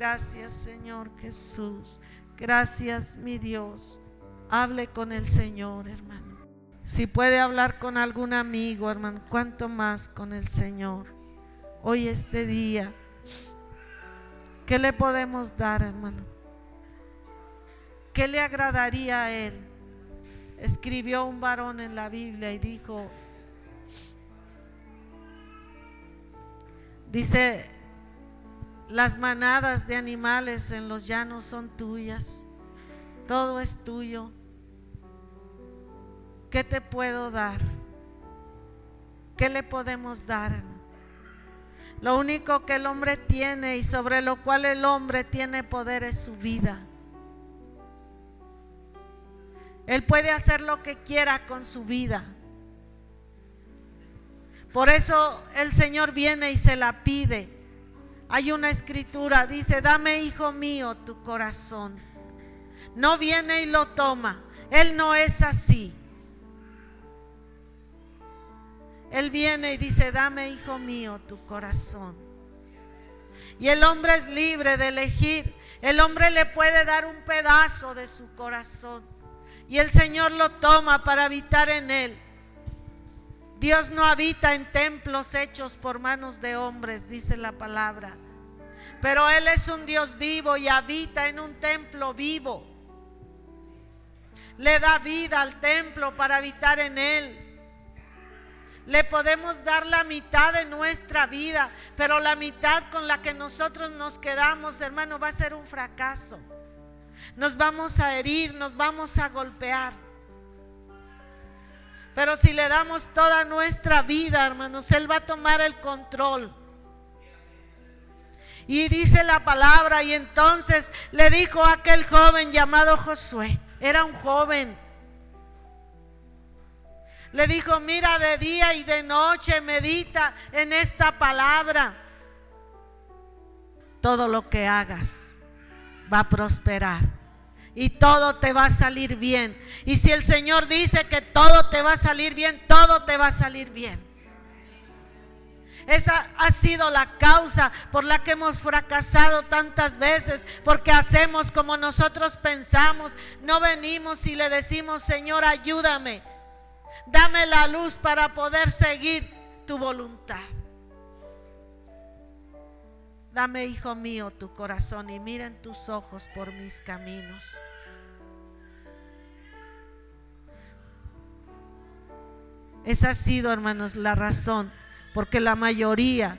Gracias Señor Jesús. Gracias mi Dios. Hable con el Señor, hermano. Si puede hablar con algún amigo, hermano, cuánto más con el Señor. Hoy este día, ¿qué le podemos dar, hermano? ¿Qué le agradaría a él? Escribió un varón en la Biblia y dijo, dice, las manadas de animales en los llanos son tuyas, todo es tuyo. ¿Qué te puedo dar? ¿Qué le podemos dar? Lo único que el hombre tiene y sobre lo cual el hombre tiene poder es su vida. Él puede hacer lo que quiera con su vida. Por eso el Señor viene y se la pide. Hay una escritura, dice, dame hijo mío tu corazón. No viene y lo toma. Él no es así. Él viene y dice, dame hijo mío tu corazón. Y el hombre es libre de elegir. El hombre le puede dar un pedazo de su corazón. Y el Señor lo toma para habitar en él. Dios no habita en templos hechos por manos de hombres, dice la palabra. Pero Él es un Dios vivo y habita en un templo vivo. Le da vida al templo para habitar en Él. Le podemos dar la mitad de nuestra vida, pero la mitad con la que nosotros nos quedamos, hermano, va a ser un fracaso nos vamos a herir, nos vamos a golpear. Pero si le damos toda nuestra vida, hermanos, Él va a tomar el control. Y dice la palabra, y entonces le dijo a aquel joven llamado Josué, era un joven. Le dijo, mira de día y de noche, medita en esta palabra. Todo lo que hagas va a prosperar y todo te va a salir bien. Y si el Señor dice que todo te va a salir bien, todo te va a salir bien. Esa ha sido la causa por la que hemos fracasado tantas veces, porque hacemos como nosotros pensamos. No venimos y le decimos, Señor, ayúdame. Dame la luz para poder seguir tu voluntad. Dame, hijo mío, tu corazón y miren tus ojos por mis caminos. Esa ha sido, hermanos, la razón, porque la mayoría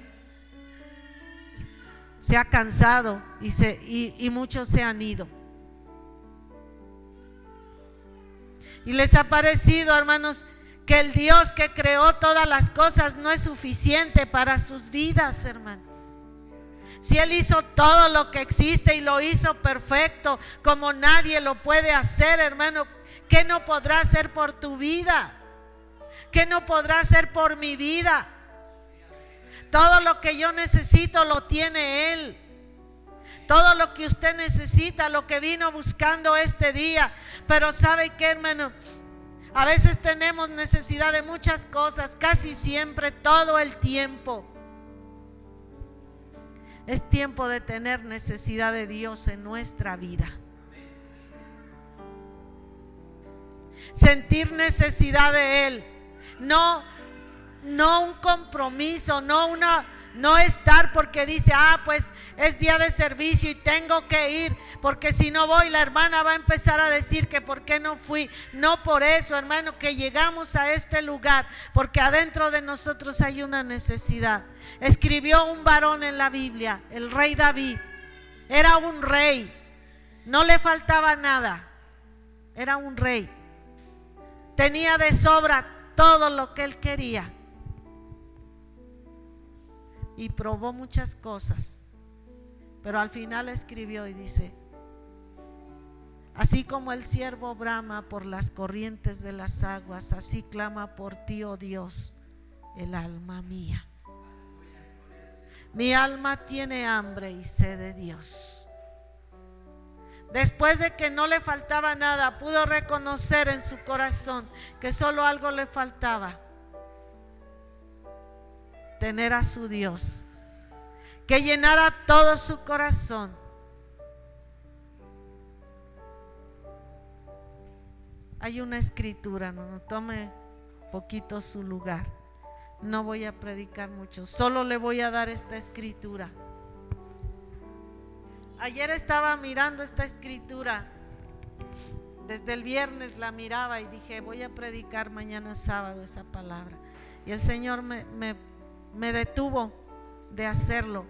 se ha cansado y, se, y muchos se han ido. Y les ha parecido, hermanos, que el Dios que creó todas las cosas no es suficiente para sus vidas, hermanos. Si Él hizo todo lo que existe y lo hizo perfecto, como nadie lo puede hacer, hermano, ¿qué no podrá hacer por tu vida? ¿Qué no podrá hacer por mi vida? Todo lo que yo necesito lo tiene Él. Todo lo que usted necesita, lo que vino buscando este día. Pero ¿sabe qué, hermano? A veces tenemos necesidad de muchas cosas, casi siempre, todo el tiempo. Es tiempo de tener necesidad de Dios en nuestra vida. Sentir necesidad de Él. No, no un compromiso, no una no estar porque dice, ah, pues es día de servicio y tengo que ir, porque si no voy, la hermana va a empezar a decir que por qué no fui. No por eso, hermano, que llegamos a este lugar, porque adentro de nosotros hay una necesidad. Escribió un varón en la Biblia, el rey David. Era un rey, no le faltaba nada, era un rey. Tenía de sobra todo lo que él quería y probó muchas cosas. Pero al final escribió y dice, así como el siervo brama por las corrientes de las aguas, así clama por ti, oh Dios, el alma mía. Mi alma tiene hambre y sed de Dios. Después de que no le faltaba nada, pudo reconocer en su corazón que solo algo le faltaba tener a su Dios, que llenara todo su corazón. Hay una escritura, no, no tome poquito su lugar. No voy a predicar mucho, solo le voy a dar esta escritura. Ayer estaba mirando esta escritura desde el viernes la miraba y dije, voy a predicar mañana sábado esa palabra. Y el Señor me, me, detuvo de hacerlo.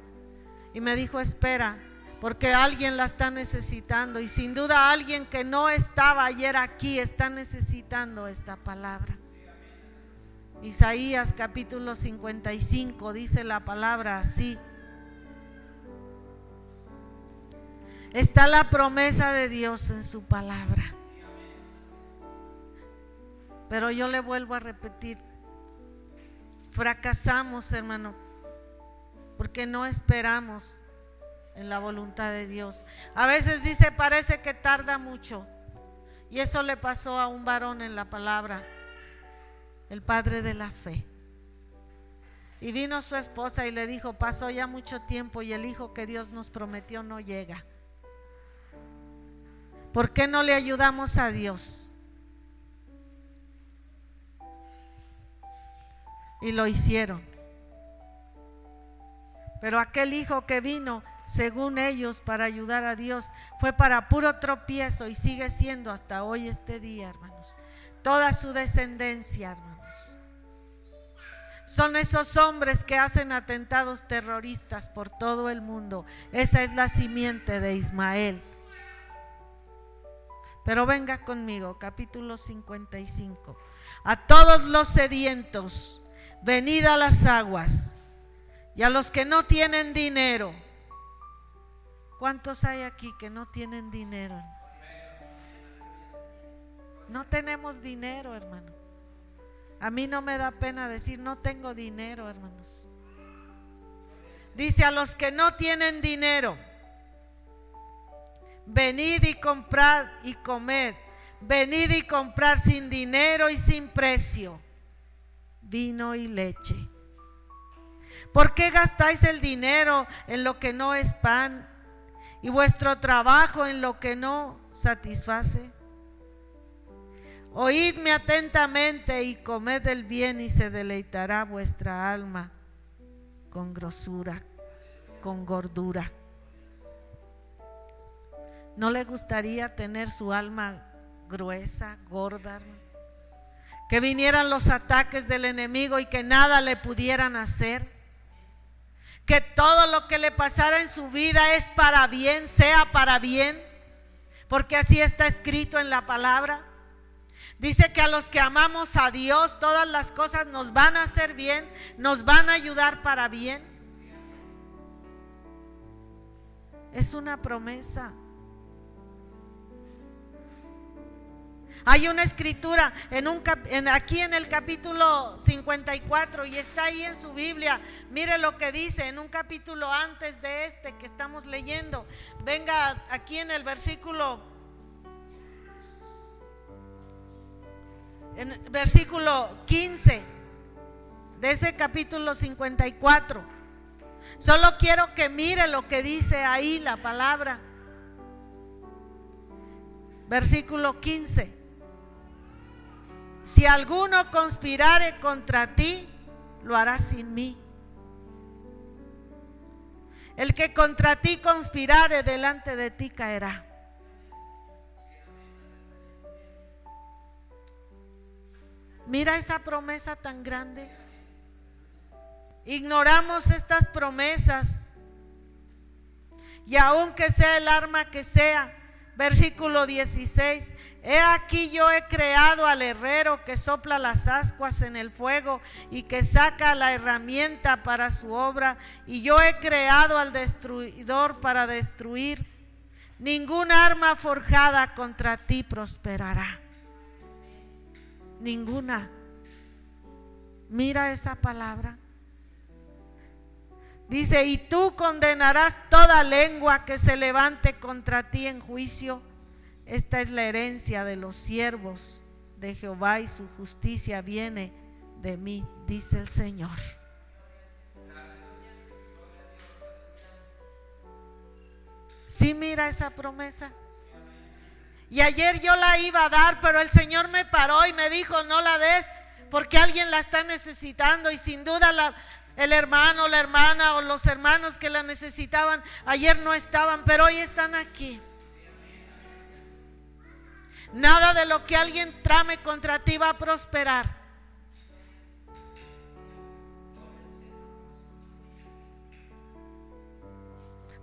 Y me dijo, espera, porque alguien la está necesitando. Y sin duda alguien que no estaba ayer aquí está necesitando esta palabra. Isaías capítulo 55 dice la palabra así. Está la promesa de Dios en su palabra. Pero yo le vuelvo a repetir, fracasamos hermano, porque no esperamos en la voluntad de Dios. A veces dice, parece que tarda mucho. Y eso le pasó a un varón en la palabra, el padre de la fe. Y vino su esposa y le dijo, pasó ya mucho tiempo y el hijo que Dios nos prometió no llega. ¿Por qué no le ayudamos a Dios? Y lo hicieron. Pero aquel hijo que vino, según ellos, para ayudar a Dios, fue para puro tropiezo y sigue siendo hasta hoy este día, hermanos. Toda su descendencia, hermanos. Son esos hombres que hacen atentados terroristas por todo el mundo. Esa es la simiente de Ismael. Pero venga conmigo, capítulo 55. A todos los sedientos, venid a las aguas y a los que no tienen dinero. ¿Cuántos hay aquí que no tienen dinero? No tenemos dinero, hermano. A mí no me da pena decir, no tengo dinero, hermanos. Dice a los que no tienen dinero, venid y comprad y comed. Venid y comprar sin dinero y sin precio vino y leche ¿Por qué gastáis el dinero en lo que no es pan y vuestro trabajo en lo que no satisface? Oídme atentamente y comed el bien y se deleitará vuestra alma con grosura, con gordura. ¿No le gustaría tener su alma gruesa, gorda? Que vinieran los ataques del enemigo y que nada le pudieran hacer que todo lo que le pasara en su vida es para bien, sea para bien, porque así está escrito en la palabra. Dice que a los que amamos a Dios todas las cosas nos van a hacer bien, nos van a ayudar para bien. Es una promesa. Hay una escritura aquí en el capítulo 54 y está ahí en su Biblia. Mire lo que dice en un capítulo antes de este que estamos leyendo. Venga aquí en el versículo en versículo 15 de ese capítulo 54. Solo quiero que mire lo que dice ahí la palabra. Versículo 15 si alguno conspirare contra ti, lo hará sin mí. El que contra ti conspirare delante de ti caerá. Mira esa promesa tan grande. Ignoramos estas promesas. Y aunque sea el arma que sea, Versículo 16. He aquí yo he creado al herrero que sopla las ascuas en el fuego y que saca la herramienta para su obra. Y yo he creado al destruidor para destruir. Ninguna arma forjada contra ti prosperará. Ninguna. Mira esa palabra. Dice, y tú condenarás toda lengua que se levante contra ti en juicio. Esta es la herencia de los siervos de Jehová y su justicia viene de mí, dice el Señor. Si mira esa promesa. Y ayer yo la iba a dar, pero el Señor me paró y me dijo, no la des porque alguien la está necesitando y sin duda la, el hermano, la hermana o los hermanos que la necesitaban ayer no estaban, pero hoy están aquí. Nada de lo que alguien trame contra ti va a prosperar.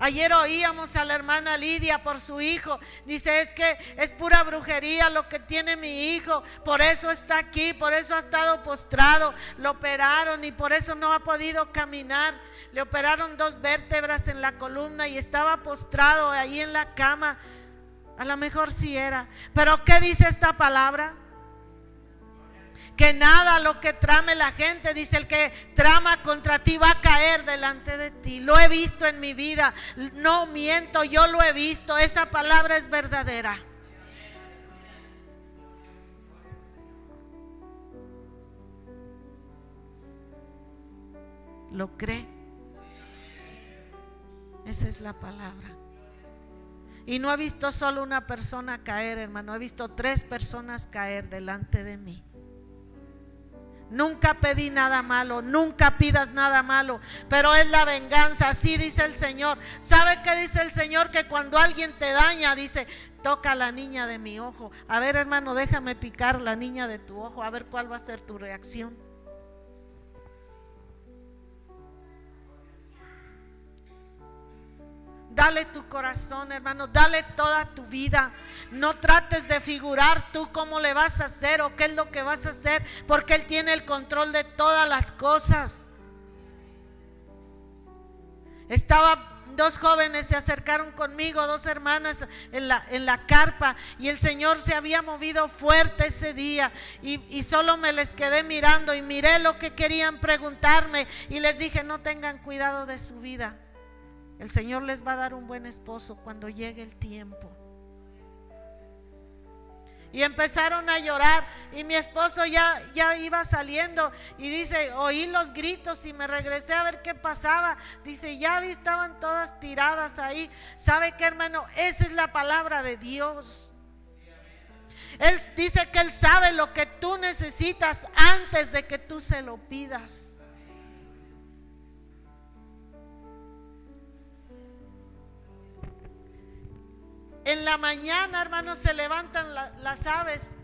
Ayer oíamos a la hermana Lidia por su hijo. Dice, es que es pura brujería lo que tiene mi hijo. Por eso está aquí, por eso ha estado postrado. Lo operaron y por eso no ha podido caminar. Le operaron dos vértebras en la columna y estaba postrado ahí en la cama. A lo mejor sí era. Pero ¿qué dice esta palabra? Que nada lo que trame la gente, dice el que trama contra ti va a caer delante de ti. Lo he visto en mi vida, no miento, yo lo he visto, esa palabra es verdadera. ¿Lo cree? Esa es la palabra. Y no he visto solo una persona caer, hermano, he visto tres personas caer delante de mí. Nunca pedí nada malo, nunca pidas nada malo, pero es la venganza, así dice el Señor. ¿Sabe qué dice el Señor? Que cuando alguien te daña, dice, toca la niña de mi ojo. A ver, hermano, déjame picar la niña de tu ojo, a ver cuál va a ser tu reacción. Dale tu corazón, hermano. Dale toda tu vida. No trates de figurar tú cómo le vas a hacer o qué es lo que vas a hacer, porque Él tiene el control de todas las cosas. Estaba dos jóvenes se acercaron conmigo, dos hermanas en la, en la carpa, y el Señor se había movido fuerte ese día, y, y, solo me les quedé mirando y miré lo que querían preguntarme, y les dije, no tengan cuidado de su vida. El Señor les va a dar un buen esposo cuando llegue el tiempo. Y empezaron a llorar y mi esposo ya, ya iba saliendo y dice, oí los gritos y me regresé a ver qué pasaba. Dice, ya vi, estaban todas tiradas ahí. ¿Sabe qué hermano? Esa es la palabra de Dios. Él dice que Él sabe lo que tú necesitas antes de que tú se lo pidas. En la mañana, hermanos, se levantan las aves.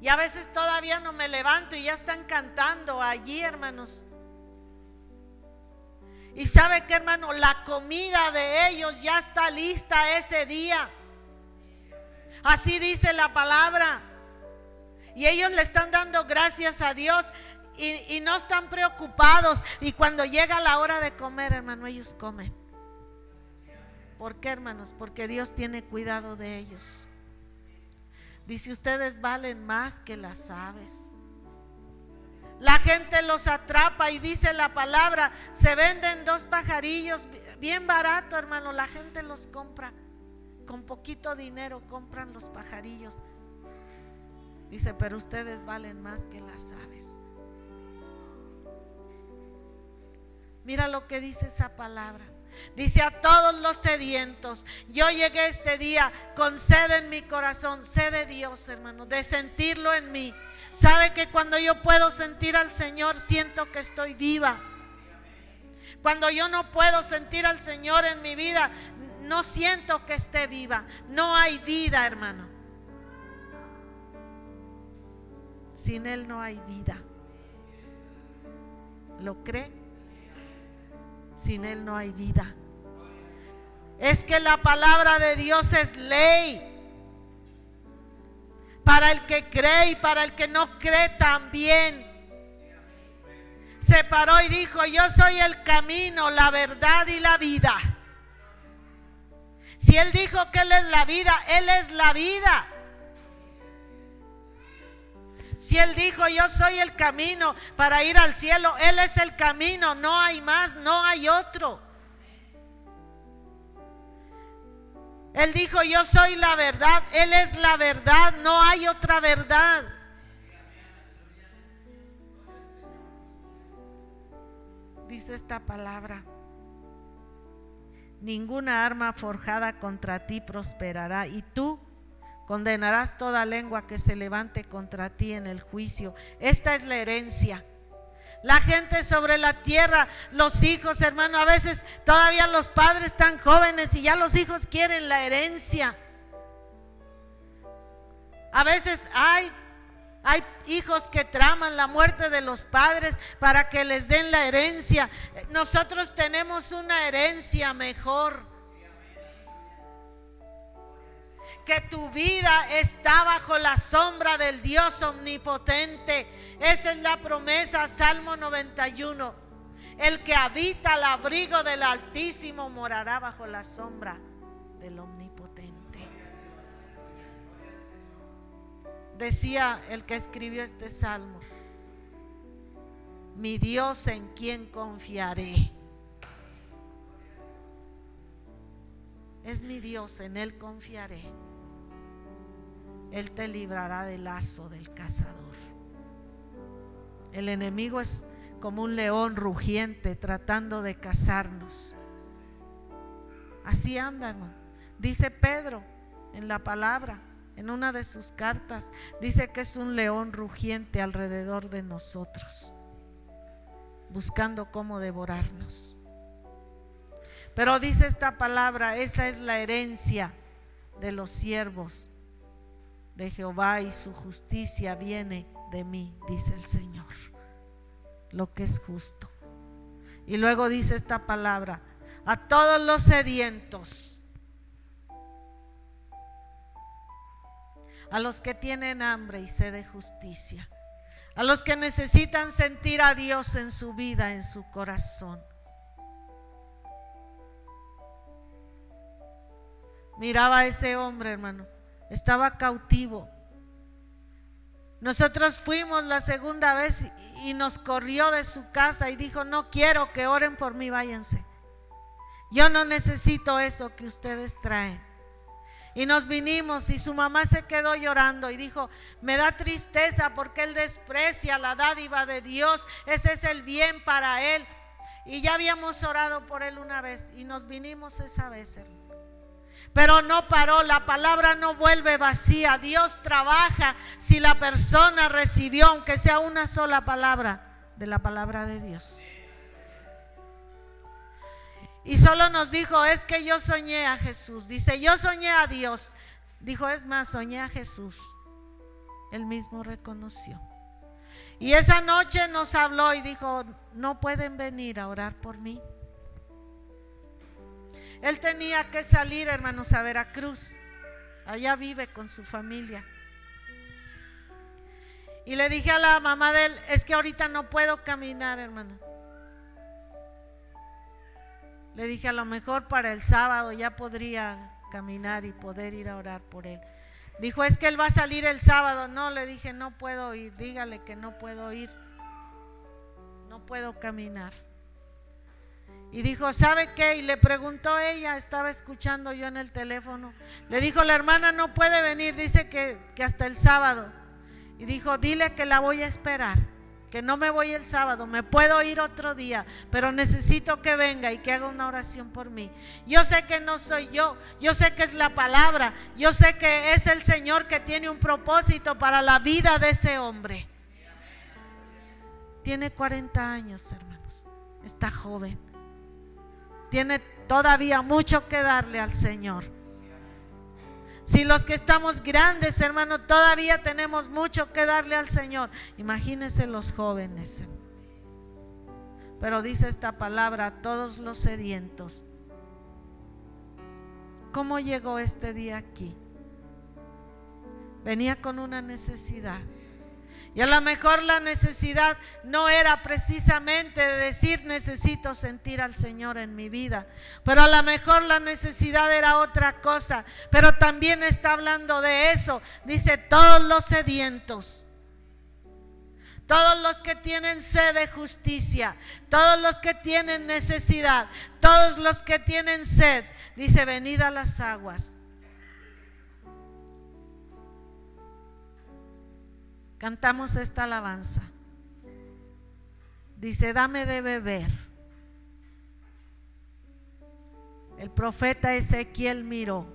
Y a veces todavía no me levanto y ya están cantando allí, hermanos. Y sabe que, hermano, la comida de ellos ya está lista ese día. Así dice la palabra. Y ellos le están dando gracias a Dios y, y no están preocupados. Y cuando llega la hora de comer, hermano, ellos comen. ¿Por qué, hermanos? Porque Dios tiene cuidado de ellos. Dice, ustedes valen más que las aves. La gente los atrapa y dice la palabra, se venden dos pajarillos bien barato, hermano, la gente los compra. Con poquito dinero compran los pajarillos. Dice, pero ustedes valen más que las aves. Mira lo que dice esa palabra. Dice a todos los sedientos, yo llegué este día con sed en mi corazón, sed de Dios, hermano, de sentirlo en mí. Sabe que cuando yo puedo sentir al Señor, siento que estoy viva. Cuando yo no puedo sentir al Señor en mi vida, no siento que esté viva. No hay vida, hermano. Sin Él no hay vida. ¿Lo cree? Sin Él no hay vida. Es que la palabra de Dios es ley. Para el que cree y para el que no cree también. Se paró y dijo, yo soy el camino, la verdad y la vida. Si Él dijo que Él es la vida, Él es la vida. Si Él dijo, yo soy el camino para ir al cielo, Él es el camino, no hay más, no hay otro. Él dijo, yo soy la verdad, Él es la verdad, no hay otra verdad. Dice esta palabra, ninguna arma forjada contra ti prosperará y tú condenarás toda lengua que se levante contra ti en el juicio. Esta es la herencia. La gente sobre la tierra, los hijos, hermano, a veces todavía los padres están jóvenes y ya los hijos quieren la herencia. A veces hay hay hijos que traman la muerte de los padres para que les den la herencia. Nosotros tenemos una herencia mejor. Que tu vida está bajo la sombra del Dios omnipotente. Esa es la promesa, Salmo 91. El que habita al abrigo del Altísimo morará bajo la sombra del Omnipotente. Decía el que escribió este salmo, mi Dios en quien confiaré. Es mi Dios, en Él confiaré. Él te librará del lazo del cazador. El enemigo es como un león rugiente tratando de cazarnos. Así andan, dice Pedro en la palabra en una de sus cartas, dice que es un león rugiente alrededor de nosotros, buscando cómo devorarnos. Pero dice esta palabra, esa es la herencia de los siervos de Jehová y su justicia viene de mí, dice el Señor, lo que es justo. Y luego dice esta palabra, a todos los sedientos, a los que tienen hambre y sed de justicia, a los que necesitan sentir a Dios en su vida, en su corazón. Miraba a ese hombre, hermano, estaba cautivo. Nosotros fuimos la segunda vez y nos corrió de su casa y dijo, no quiero que oren por mí, váyanse. Yo no necesito eso que ustedes traen. Y nos vinimos y su mamá se quedó llorando y dijo, me da tristeza porque él desprecia la dádiva de Dios, ese es el bien para él. Y ya habíamos orado por él una vez y nos vinimos esa vez, Pero no paró, la palabra no vuelve vacía. Dios trabaja si la persona recibió, aunque sea una sola palabra, de la palabra de Dios. Y solo nos dijo, es que yo soñé a Jesús. Dice, yo soñé a Dios. Dijo, es más, soñé a Jesús. Él mismo reconoció. Y esa noche nos habló y dijo, no pueden venir a orar por mí. Él tenía que salir, hermanos, a Veracruz. Allá vive con su familia. Y le dije a la mamá de él, es que ahorita no puedo caminar, hermano. Le dije, a lo mejor para el sábado ya podría caminar y poder ir a orar por él. Dijo, es que él va a salir el sábado. No, le dije, no puedo ir. Dígale que no puedo ir. No puedo caminar. Y dijo, ¿sabe qué? Y le preguntó ella, estaba escuchando yo en el teléfono. Le dijo, la hermana no puede venir, dice que, que hasta el sábado. Y dijo, dile que la voy a esperar que no me voy el sábado, me puedo ir otro día, pero necesito que venga y que haga una oración por mí. Yo sé que no soy yo, yo sé que es la palabra, yo sé que es el Señor que tiene un propósito para la vida de ese hombre. Tiene 40 años, hermanos, está joven, tiene todavía mucho que darle al Señor. Si los que estamos grandes, hermano, todavía tenemos mucho que darle al Señor, imagínense los jóvenes. Pero dice esta palabra a todos los sedientos. ¿Cómo llegó este día aquí? Venía con una necesidad. Y a lo mejor la necesidad no era precisamente de decir necesito sentir al Señor en mi vida, pero a lo mejor la necesidad era otra cosa, pero también está hablando de eso. Dice todos los sedientos. Todos los que tienen sed de justicia, todos los que tienen necesidad, todos los que tienen sed, dice, venid a las aguas. Cantamos esta alabanza. Dice, dame de beber. El profeta Ezequiel miró.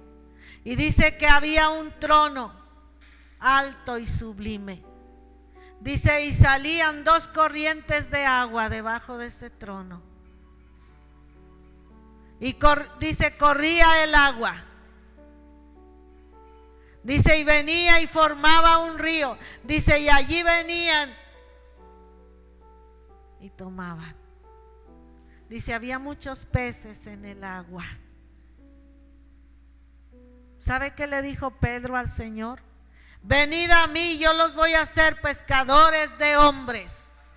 Y dice que había un trono alto y sublime. Dice, y salían dos corrientes de agua debajo de ese trono. Y dice, corría el agua. Dice, y venía y formaba un río. Dice, y allí venían y tomaban. Dice, había muchos peces en el agua. ¿Sabe qué le dijo Pedro al Señor? Venid a mí, yo los voy a hacer pescadores de hombres.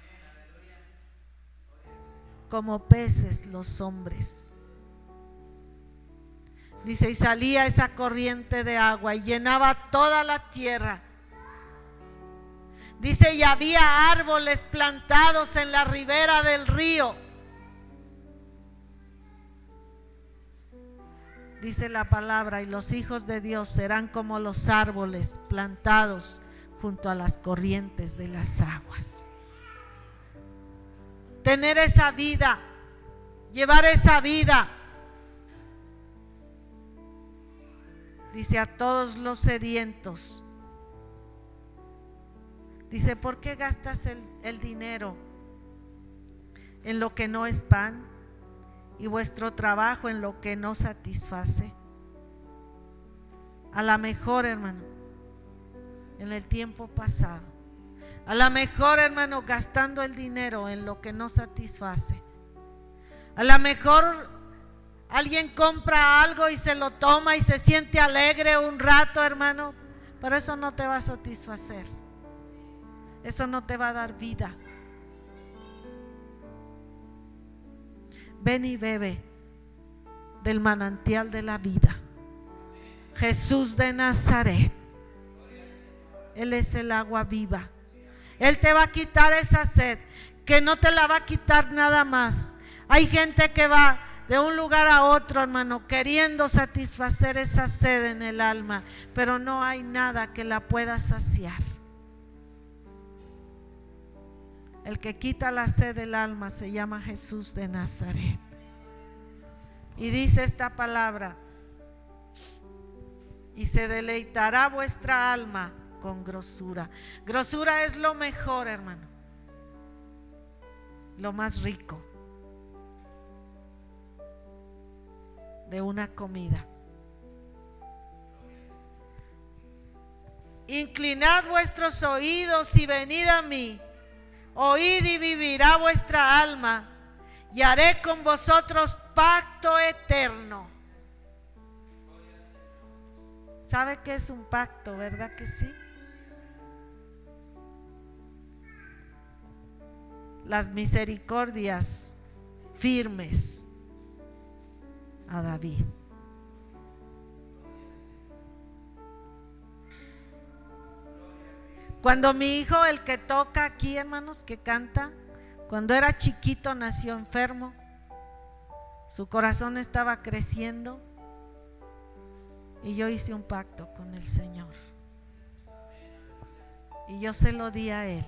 Como peces los hombres. Dice, y salía esa corriente de agua y llenaba toda la tierra. Dice, y había árboles plantados en la ribera del río. Dice la palabra, y los hijos de Dios serán como los árboles plantados junto a las corrientes de las aguas. Tener esa vida, llevar esa vida Dice a todos los sedientos. Dice, ¿por qué gastas el, dinero en lo que no es pan y vuestro trabajo en lo que no satisface? A la mejor, hermano, en el tiempo pasado. A la mejor, hermano, gastando el dinero en lo que no satisface. A la mejor Alguien compra algo y se lo toma y se siente alegre un rato, hermano, pero eso no te va a satisfacer. Eso no te va a dar vida. Ven y bebe del manantial de la vida. Jesús de Nazaret. Él es el agua viva. Él te va a quitar esa sed, que no te la va a quitar nada más. Hay gente que va de un lugar a otro, hermano, queriendo satisfacer esa sed en el alma, pero no hay nada que la pueda saciar. El que quita la sed del alma se llama Jesús de Nazaret. Y dice esta palabra, y se deleitará vuestra alma con grosura. Grosura es lo mejor, hermano, lo más rico. De una comida. Inclinad vuestros oídos y venid a mí. Oíd y vivirá vuestra alma. Y haré con vosotros pacto eterno. ¿Sabe qué es un pacto, verdad que sí? Las misericordias firmes a David. Cuando mi hijo, el que toca aquí, hermanos, que canta, cuando era chiquito nació enfermo, su corazón estaba creciendo y yo hice un pacto con el Señor. Y yo se lo di a él.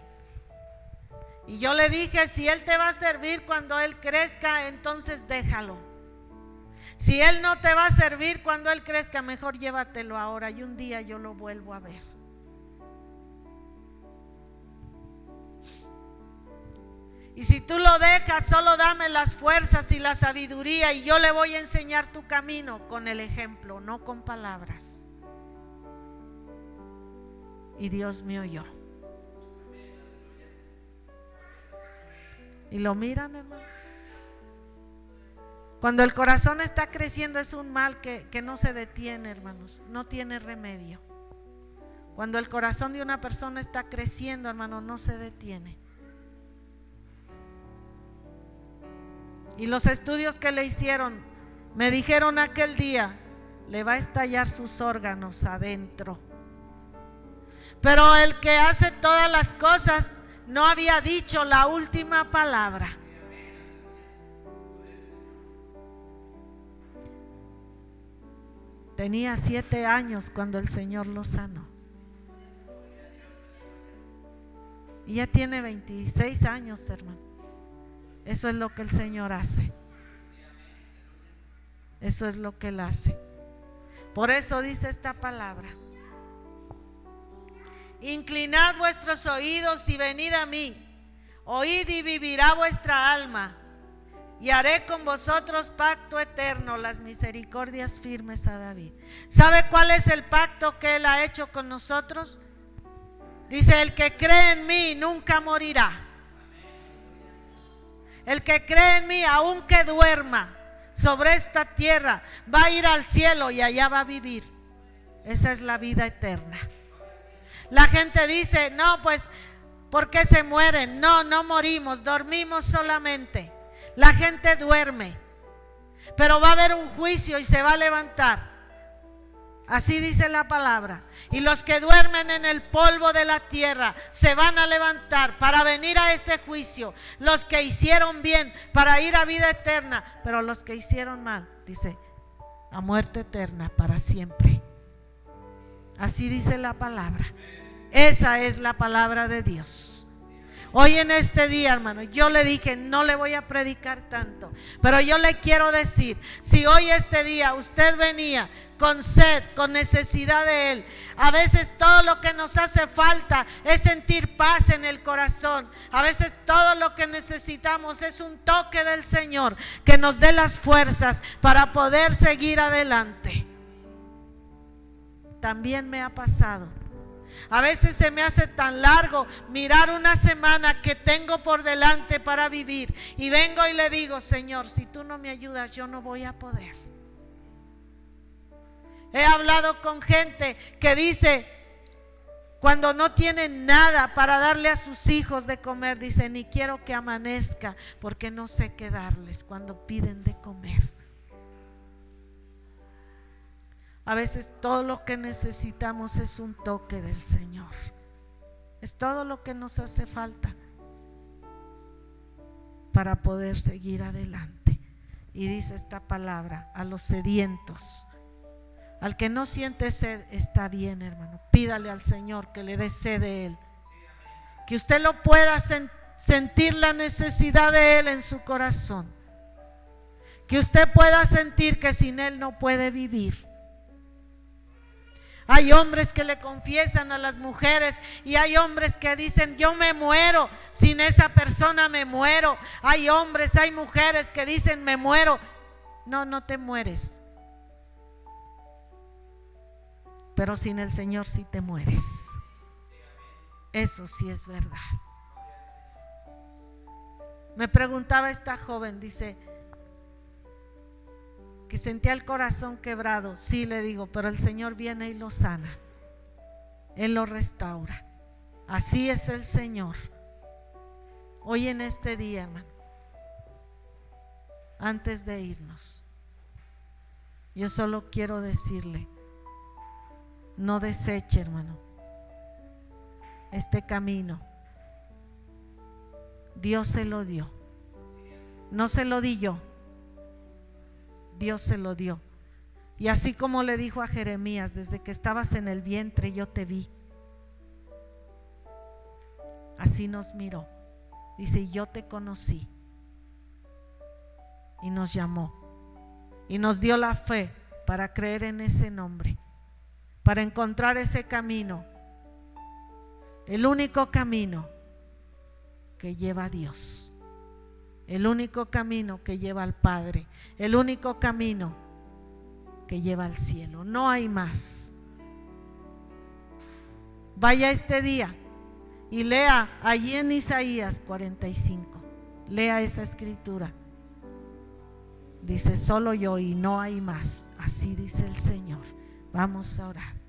Y yo le dije, si él te va a servir cuando él crezca, entonces déjalo. Si Él no te va a servir cuando Él crezca, mejor llévatelo ahora y un día yo lo vuelvo a ver. Y si tú lo dejas, solo dame las fuerzas y la sabiduría y yo le voy a enseñar tu camino con el ejemplo, no con palabras. Y Dios me oyó. Y lo miran, hermano. Cuando el corazón está creciendo es un mal que, no se detiene, hermanos, no tiene remedio. Cuando el corazón de una persona está creciendo, hermano, no se detiene. Y los estudios que le hicieron, me dijeron aquel día, le va a estallar sus órganos adentro. Pero el que hace todas las cosas no había dicho la última palabra. Tenía siete años cuando el Señor lo sanó. Y ya tiene 26 años, hermano. Eso es lo que el Señor hace. Eso es lo que Él hace. Por eso dice esta palabra. Inclinad vuestros oídos y venid a mí. Oíd y vivirá vuestra alma. Y haré con vosotros pacto eterno, las misericordias firmes a David. ¿Sabe cuál es el pacto que él ha hecho con nosotros? Dice, el que cree en mí nunca morirá. El que cree en mí, aunque duerma sobre esta tierra, va a ir al cielo y allá va a vivir. Esa es la vida eterna. La gente dice, no, pues, ¿por qué se mueren? No, no morimos, dormimos solamente. La gente duerme, pero va a haber un juicio y se va a levantar. Así dice la palabra. Y los que duermen en el polvo de la tierra se van a levantar para venir a ese juicio. Los que hicieron bien para ir a vida eterna. Pero los que hicieron mal, dice, a muerte eterna para siempre. Así dice la palabra. Esa es la palabra de Dios. Hoy en este día, hermano, yo le dije, no le voy a predicar tanto, pero yo le quiero decir, si hoy este día usted venía con sed, con necesidad de Él, a veces todo lo que nos hace falta es sentir paz en el corazón, a veces todo lo que necesitamos es un toque del Señor que nos dé las fuerzas para poder seguir adelante. También me ha pasado a veces se me hace tan largo mirar una semana que tengo por delante para vivir. Y vengo y le digo, Señor, si tú no me ayudas, yo no voy a poder. He hablado con gente que dice, cuando no tienen nada para darle a sus hijos de comer, dice, ni quiero que amanezca porque no sé qué darles cuando piden de comer. A veces todo lo que necesitamos es un toque del Señor. Es todo lo que nos hace falta para poder seguir adelante. Y dice esta palabra, a los sedientos. Al que no siente sed, está bien, hermano. Pídale al Señor que le dé sed de Él. Que usted lo pueda sentir la necesidad de Él en su corazón. Que usted pueda sentir que sin Él no puede vivir. Hay hombres que le confiesan a las mujeres y hay hombres que dicen, yo me muero, sin esa persona me muero. Hay hombres, hay mujeres que dicen, me muero. No, no te mueres. Pero sin el Señor sí te mueres. Eso sí es verdad. Me preguntaba esta joven, dice, que sentía el corazón quebrado. Sí, le digo, pero el Señor viene y lo sana. Él lo restaura. Así es el Señor. Hoy en este día, hermano, antes de irnos, yo solo quiero decirle, no deseche, hermano, este camino. Dios se lo dio. No se lo di yo. Dios se lo dio. Y así como le dijo a Jeremías, desde que estabas en el vientre yo te vi. Así nos miró. Dice, yo te conocí. Y nos llamó. Y nos dio la fe para creer en ese nombre. Para encontrar ese camino. El único camino que lleva a Dios el único camino que lleva al Padre, el único camino que lleva al cielo. No hay más. Vaya este día y lea allí en Isaías 45. Lea esa escritura. Dice, solo yo y no hay más. Así dice el Señor. Vamos a orar.